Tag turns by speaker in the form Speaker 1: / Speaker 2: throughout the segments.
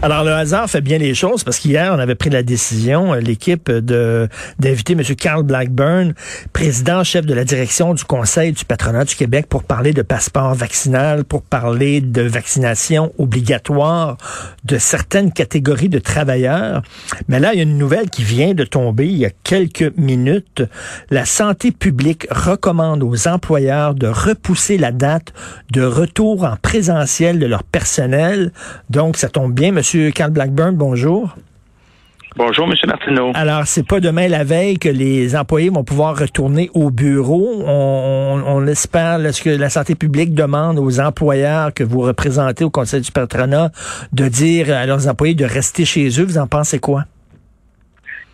Speaker 1: Alors, le hasard fait bien les choses parce qu'hier, on avait pris la décision, euh, l'équipe, de d'inviter M. Carl Blackburn, président, chef de la direction du Conseil du patronat du Québec, pour parler de passeport vaccinal, pour parler de vaccination obligatoire de certaines catégories de travailleurs. Mais là, il y a une nouvelle qui vient de tomber il y a quelques minutes. La santé publique recommande aux employeurs de repousser la date de retour en présentiel de leur personnel. Donc, ça tombe bien, M. Monsieur Carl Blackburn, bonjour.
Speaker 2: Bonjour, M. Martineau.
Speaker 1: Alors, c'est pas demain la veille que les employés vont pouvoir retourner au bureau. On, on, espère ce que la santé publique demande aux employeurs que vous représentez au Conseil du patronat de dire à leurs employés de rester chez eux. Vous en pensez quoi?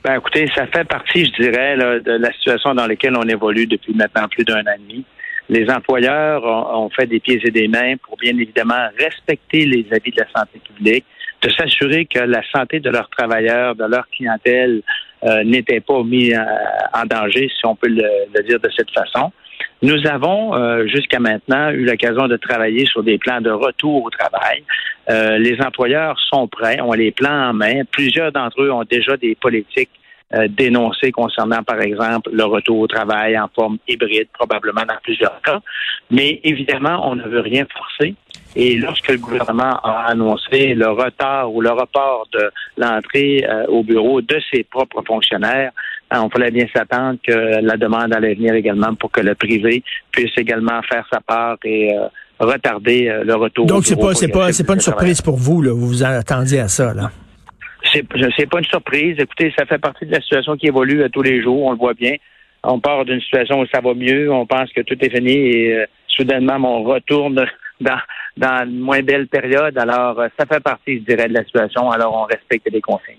Speaker 2: Ben, écoutez, ça fait partie, je dirais, de la situation dans laquelle on évolue depuis maintenant plus d'un an et demi. Les employeurs ont, ont, fait des pieds et des mains pour bien évidemment respecter les avis de la santé publique, de s'assurer que la santé de leurs travailleurs, de leur clientèle euh, n'était pas mis euh, en danger, si on peut le, dire de cette façon. Nous avons euh, jusqu'à maintenant eu l'occasion de travailler sur des plans de retour au travail. les employeurs sont prêts, ont les plans en main. Plusieurs d'entre eux ont déjà des politiques dénoncées concernant, par exemple, le retour au travail en forme hybride, probablement dans plusieurs cas. Mais évidemment, on ne veut rien forcer. Et lorsque le gouvernement a annoncé le retard ou le report de l'entrée euh, au bureau de ses propres fonctionnaires, ben, on fallait bien s'attendre que la demande allait venir également pour que le privé puisse également faire sa part et euh, retarder euh, le retour.
Speaker 1: Donc c'est pas c'est pas c'est pas une surprise pour vous là, vous vous attendiez à ça là.
Speaker 2: C'est pas une surprise. Écoutez, ça fait partie de la situation qui évolue à tous les jours. On le voit bien. On part d'une situation où ça va mieux. On pense que tout est fini et soudainement on retourne dans une moins belle période. Alors, euh, ça fait partie, je dirais, de la situation. Alors, on respecte les consignes.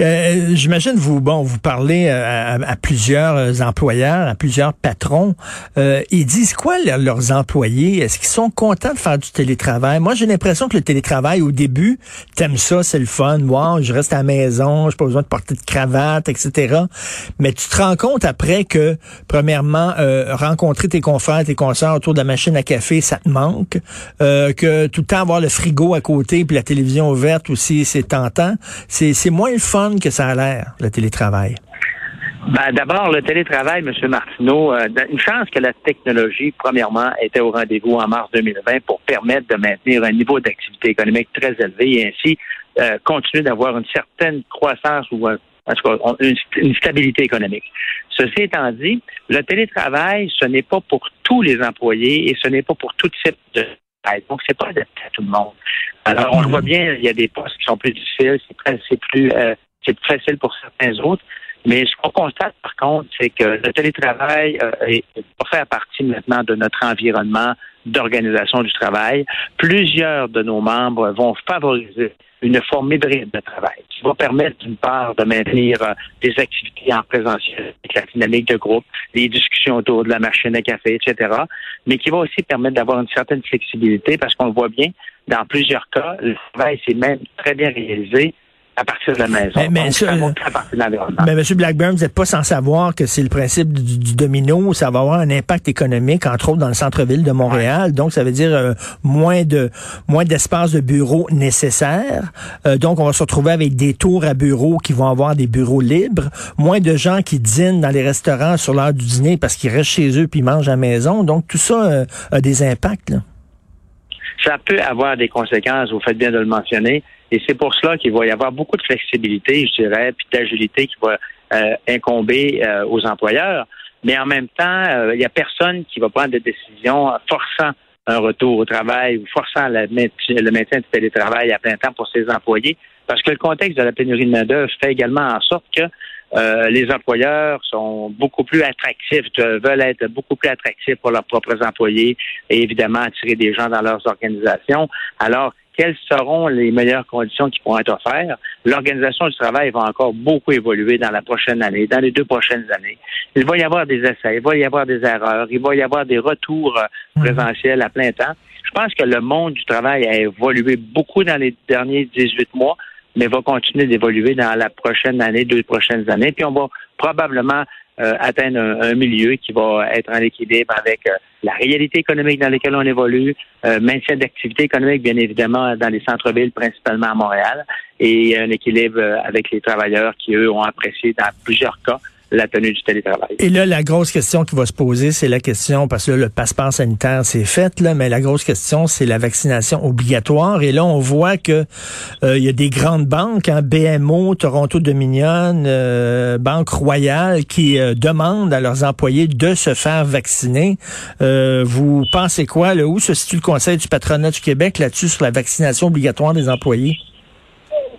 Speaker 1: Euh, J'imagine vous, bon, vous parlez euh, à, plusieurs euh, employeurs, à plusieurs patrons. Euh, ils disent quoi leurs employés? Est-ce qu'ils sont contents de faire du télétravail? Moi, j'ai l'impression que le télétravail, au début, t'aimes ça, c'est le fun. Wow, je reste à la maison, j'ai pas besoin de porter de cravate, etc. Mais tu te rends compte après que, premièrement, rencontrer tes confrères, tes consoeurs autour de la machine à café, ça te manque que tout le temps avoir le frigo à côté puis la télévision ouverte aussi, c'est tentant. C'est moins le fun que ça a l'air, le télétravail.
Speaker 2: Ben, D'abord, le télétravail, M. Martineau, euh, une chance que la technologie, premièrement, était au rendez-vous en mars 2020 pour permettre de maintenir un niveau d'activité économique très élevé et ainsi euh, continuer d'avoir une certaine croissance ou euh, une, une, stabilité économique. Ceci étant dit, le télétravail, ce n'est pas pour tous les employés et ce n'est pas pour tout type de donc, c'est pas adapté à tout le monde. Alors, on le voit bien, il y a des postes qui sont plus difficiles, c'est plus, euh, c'est plus facile pour certains autres. Mais ce qu'on constate, par contre, c'est que le télétravail euh, est, faire partie maintenant de notre environnement d'organisation du travail. Plusieurs de nos membres vont favoriser une forme hybride de travail qui va permettre d'une part de maintenir euh, des activités en présentiel avec la dynamique de groupe, les discussions autour de la machine à café, etc., mais qui va aussi permettre d'avoir une certaine flexibilité parce qu'on le voit bien, dans plusieurs cas, le travail s'est même très bien réalisé à partir de la maison. Mais, mais,
Speaker 1: mais M. Blackburn, vous n'êtes pas sans savoir que c'est le principe du, domino. Ça va avoir un impact économique, entre autres dans le centre-ville de Montréal. Donc, ça veut dire euh, moins de moins d'espace de bureaux nécessaires. Euh, donc, on va se retrouver avec des tours à bureaux qui vont avoir des bureaux libres. Moins de gens qui dînent dans les restaurants sur l'heure du dîner parce qu'ils restent chez eux puis mangent à la maison. Donc, tout ça euh, a des impacts. Là.
Speaker 2: Ça peut avoir des conséquences, vous faites bien de le mentionner. Et c'est pour cela qu'il va y avoir beaucoup de flexibilité, je dirais, puis d'agilité qui va euh, incomber euh, aux employeurs. Mais en même temps, euh, il n'y a personne qui va prendre des décisions forçant un retour au travail ou forçant le maintien du télétravail à plein temps pour ses employés, parce que le contexte de la pénurie de main-d'œuvre fait également en sorte que les employeurs sont beaucoup plus attractifs, veulent être beaucoup plus attractifs pour leurs propres employés et évidemment attirer des gens dans leurs organisations. Alors, quelles seront les meilleures conditions qui pourront être offertes? L'organisation du travail va encore beaucoup évoluer dans la prochaine année, dans les deux prochaines années. Il va y avoir des essais, il va y avoir des erreurs, il va y avoir des retours euh, mhm. présentiels à plein temps. Je pense que le monde du travail a évolué beaucoup dans les derniers 18 mois, mais va continuer d'évoluer dans la prochaine année, deux prochaines années. Puis on va probablement euh, atteindre un, milieu qui va être en équilibre avec euh, la réalité économique dans laquelle on évolue, euh, maintien d'activité économique, bien évidemment, dans les centres-villes, principalement à Montréal, et un équilibre avec les travailleurs qui, eux, ont apprécié dans plusieurs cas la tenue du télétravail.
Speaker 1: Et là, la grosse question qui va se poser, c'est la question, parce que le passeport sanitaire, c'est fait, là, mais la grosse question, c'est la vaccination obligatoire. Et là, on voit que euh, il y a des grandes banques, hein, BMO, Toronto Dominion, euh, Banque Royale, qui euh, demandent à leurs employés de se faire vacciner. vous pensez quoi? Là, où se situe le Conseil du patronat du Québec là-dessus sur la vaccination obligatoire des employés?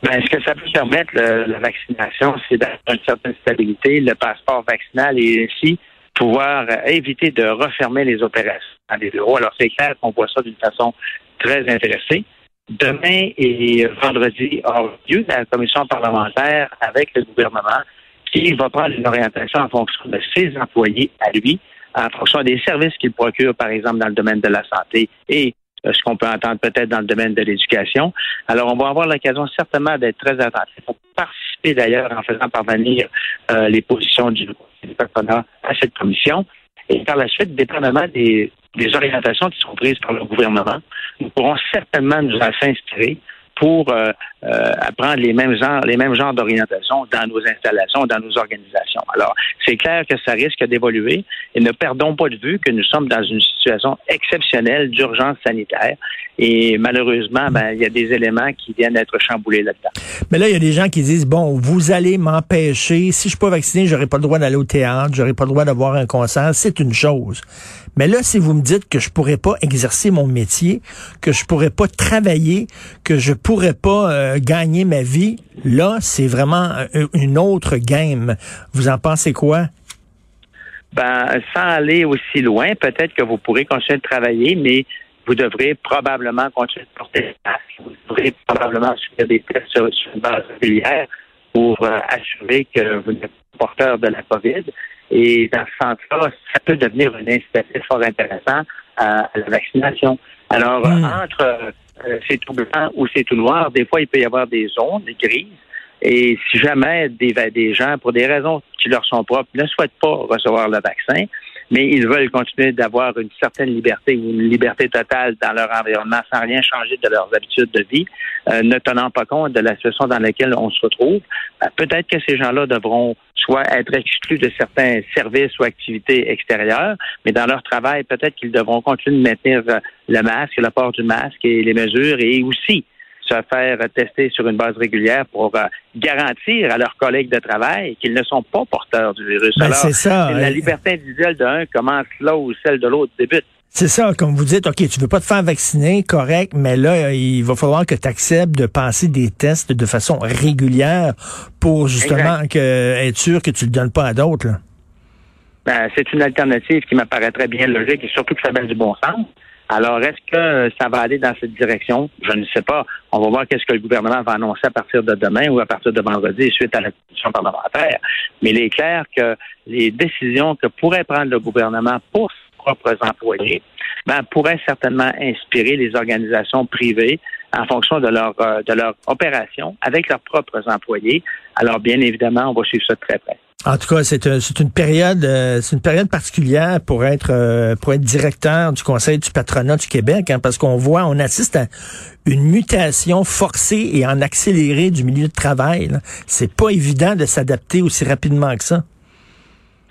Speaker 2: Ben, ce que ça peut permettre, la vaccination, c'est d'avoir une certaine stabilité. Le passeport vaccinal et ainsi pouvoir euh, éviter de refermer les opérations dans les bureaux. Alors, c'est clair qu'on voit ça d'une façon très intéressée. Demain et vendredi aura lieu la commission parlementaire avec le gouvernement qui va prendre une orientation en fonction de ses employés à lui, en fonction des services qu'il procure, par exemple, dans le domaine de la santé et ce qu'on peut entendre peut-être dans le domaine de l'éducation. Alors, on va avoir l'occasion certainement d'être très attentif pour participer d'ailleurs en faisant parvenir euh, les positions du patronat à cette commission. Et par la suite, dépendamment des, orientations qui sont prises par le gouvernement, nous pourrons certainement nous en s'inspirer pour euh, euh, apprendre les mêmes genres, les mêmes genres d'orientation dans nos installations, dans nos organisations. Alors, c'est clair que ça risque d'évoluer et ne perdons pas de vue que nous sommes dans une situation exceptionnelle d'urgence sanitaire et malheureusement, ben, il y a des éléments qui viennent d'être chamboulés là-dedans.
Speaker 1: Mais là, il y a des gens qui disent, bon, vous allez m'empêcher, si je suis pas vacciné, j'aurai pas le droit d'aller au théâtre, j'aurai pas le droit d'avoir un concert, c'est une chose. Mais là, si vous me dites que je pourrais pas exercer mon métier, que je pourrais pas travailler, que je pourrais pas euh, gagner ma vie, là, c'est vraiment euh, une autre game. Vous en pensez quoi?
Speaker 2: Ben, sans aller aussi loin, peut-être que vous pourrez continuer de travailler, mais vous devrez probablement continuer de porter le masque. Vous devrez probablement subir des tests sur, une base régulière pour euh, assurer que vous n'êtes pas porteur de la COVID. Et dans ce sens-là, ça peut devenir un incitatif fort intéressant à, la vaccination. Alors, hmm. entre euh, c'est tout blanc ou c'est tout noir, des fois, il peut y avoir des zones, des grises. Et si jamais des, des gens, pour des raisons qui leur sont propres, ne souhaitent pas recevoir le vaccin, mais ils veulent continuer d'avoir une certaine liberté ou une liberté totale dans leur environnement sans rien changer de leurs habitudes de vie, euh, ne tenant pas compte de la situation dans laquelle on se retrouve. Ben, peut-être que ces gens-là devront soit être exclus de certains services ou activités extérieures, mais dans leur travail, peut-être qu'ils devront continuer de maintenir euh, le masque, le port du masque et les mesures et aussi se faire tester sur une base régulière pour euh, garantir à leurs collègues de travail qu'ils ne sont pas porteurs du virus.
Speaker 1: Ben, c'est ça.
Speaker 2: La liberté individuelle d'un commence là où celle de l'autre débute.
Speaker 1: C'est ça, comme vous dites, OK, tu veux pas te faire vacciner, correct, mais là, il va falloir que tu acceptes de passer des tests de façon régulière pour justement que, être sûr que tu le donnes pas à d'autres.
Speaker 2: Ben, c'est une alternative qui m'apparaîtrait bien logique et surtout que ça met du bon sens. Alors, est-ce que ça va aller dans cette direction? Je ne sais pas. On va voir qu'est-ce que le gouvernement va annoncer à partir de demain ou à partir de vendredi suite à la commission parlementaire. Mais il est clair que les décisions que pourrait prendre le gouvernement pour ses propres employés ben, pourraient certainement inspirer les organisations privées en fonction de leur, euh, de leur opération avec leurs propres employés. Alors, bien évidemment, on va suivre ça de très près.
Speaker 1: En tout cas, c'est euh, une période, euh, c'est une période particulière pour être euh, pour être directeur du Conseil du patronat du Québec, hein, parce qu'on voit, on assiste à une mutation forcée et en accéléré du milieu de travail. C'est pas évident de s'adapter aussi rapidement que ça.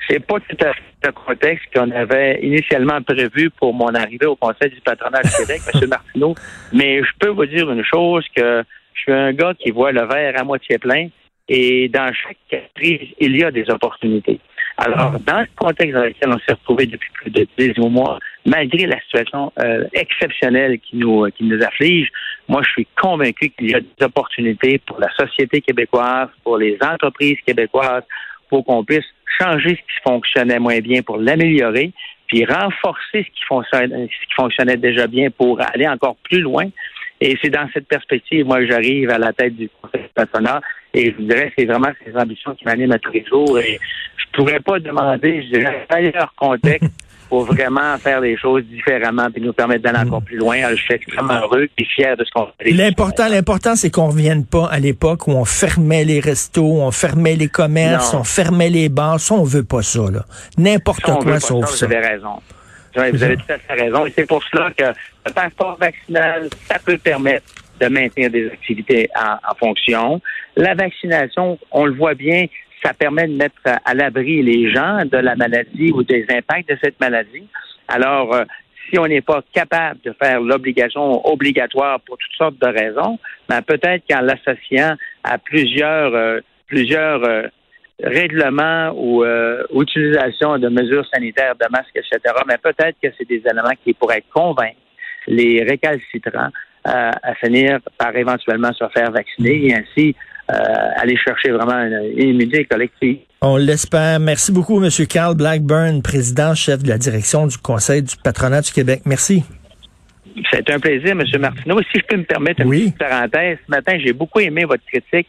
Speaker 2: C'est pas tout à fait le contexte qu'on avait initialement prévu pour mon arrivée au Conseil du patronat du Québec, M. Martineau. Mais je peux vous dire une chose que je suis un gars qui voit le verre à moitié plein et dans chaque crise, il y a des opportunités. Alors, ah. dans le contexte dans lequel on s'est retrouvé depuis plus de 10 mois, malgré la situation euh, exceptionnelle qui nous, qui nous afflige, moi, je suis convaincu qu'il y a des opportunités pour la société québécoise, pour les entreprises québécoises, pour qu'on puisse changer ce qui fonctionnait moins bien pour l'améliorer, puis renforcer ce qui, ce qui fonctionnait déjà bien pour aller encore plus loin. Et c'est dans cette perspective, moi, que j'arrive à la tête du Conseil patronat et je vous dirais, c'est vraiment ces ambitions qui m'animent à tous les jours. Et je pourrais pas demander, je dirais, un meilleur contexte pour vraiment faire les choses différemment puis nous permettre d'aller encore plus loin. Je suis extrêmement heureux et fier de ce qu'on fait.
Speaker 1: L'important, l'important, c'est qu'on revienne pas à l'époque où on fermait les restos, on fermait les commerces, on fermait les bars. Ça, on veut pas ça, là. N'importe quoi sauf ça.
Speaker 2: Vous avez raison. Vous avez tout à fait raison. Et c'est pour cela que le passeport vaccinal, ça peut permettre de maintenir des activités en fonction. La vaccination, on le voit bien, ça permet de mettre à l'abri les gens de la maladie ou des impacts de cette maladie. Alors, euh, si on n'est pas capable de faire l'obligation obligatoire pour toutes sortes de raisons, ben peut-être qu'en l'associant à plusieurs euh, plusieurs euh, règlements ou utilisation de mesures sanitaires, de masques, etc., mais peut-être que c'est des éléments qui pourraient convaincre les récalcitrants à finir par éventuellement se faire vacciner et ainsi euh, aller chercher vraiment une, immunité collective.
Speaker 1: On l'espère. Merci beaucoup, M. Carl Blackburn, président, chef de la direction du Conseil du patronat du Québec. Merci.
Speaker 2: C'est un plaisir, M. Martineau. Si je peux me permettre une petite parenthèse, ce matin, j'ai beaucoup aimé votre critique,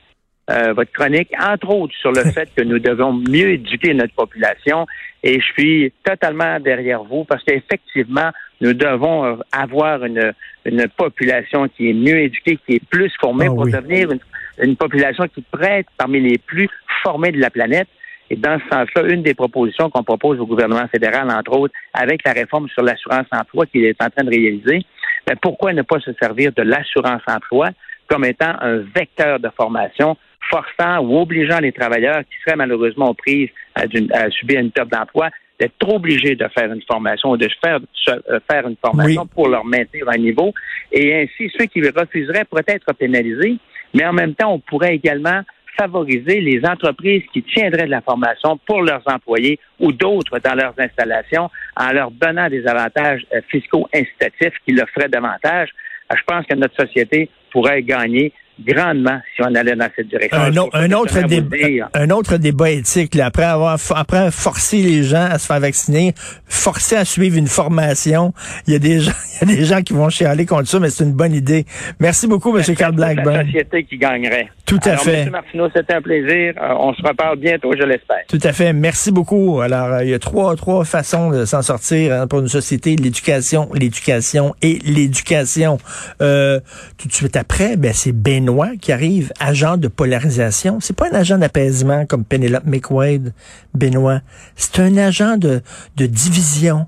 Speaker 2: euh, votre chronique, entre autres sur le fait que nous devons mieux éduquer notre population. Et je suis totalement derrière vous parce qu'effectivement, nous devons euh, avoir une, une population qui est mieux éduquée, qui est plus formée ah pour devenir une, une population qui pourrait être parmi les plus formées de la planète. Et dans ce sens-là, une des propositions qu'on propose au gouvernement fédéral, entre autres, avec la réforme sur l'assurance-emploi qu'il est en train de réaliser, ben pourquoi ne pas se servir de l'assurance-emploi comme étant un vecteur de formation forçant ou obligeant les travailleurs qui seraient malheureusement prises à, à subir une perte d'emploi d'être trop obligés de faire une formation ou de faire, euh, faire une formation pour leur maintenir un niveau. Et ainsi, ceux qui refuseraient pourraient être pénalisés mais en même temps, on pourrait également favoriser les entreprises qui tiendraient de la formation pour leurs employés ou d'autres dans leurs installations en leur donnant des avantages euh, fiscaux incitatifs qui le feraient davantage. Euh, je pense que notre société pourrait gagner grandement si on allait dans cette direction.
Speaker 1: Un, autre, débat, un autre débat éthique, après avoir après forcé les gens à se faire vacciner, forcer à suivre une formation, il y a des gens, il y a des gens qui vont chialer contre ça, mais c'est une bonne idée. Merci beaucoup, M. Carl Blackburn.
Speaker 2: La société qui gagnerait.
Speaker 1: Tout à fait.
Speaker 2: M. Martineau, c'était un plaisir. Euh, on se reparle bientôt, je l'espère.
Speaker 1: Tout à fait. Merci beaucoup. Alors, euh, il y a trois, trois façons de s'en sortir hein, pour une société l'éducation, l'éducation et l'éducation. Euh, tout de suite après, ben c'est Ben qui arrive, agent de polarisation. C'est pas un agent d'apaisement comme Penelope McWade, Benoît. C'est un agent de, de division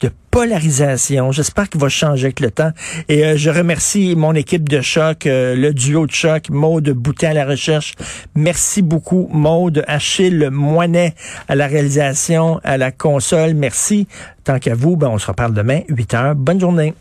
Speaker 1: de polarisation. J'espère qu'il va changer avec le temps. Et euh, je remercie mon équipe de choc, euh, le duo de choc, Maude Boutin à la recherche. Merci beaucoup, Maude. Achille Moinet à la réalisation, à la console. Merci. Tant qu'à vous, ben, on se reparle demain, 8 heures. Bonne journée.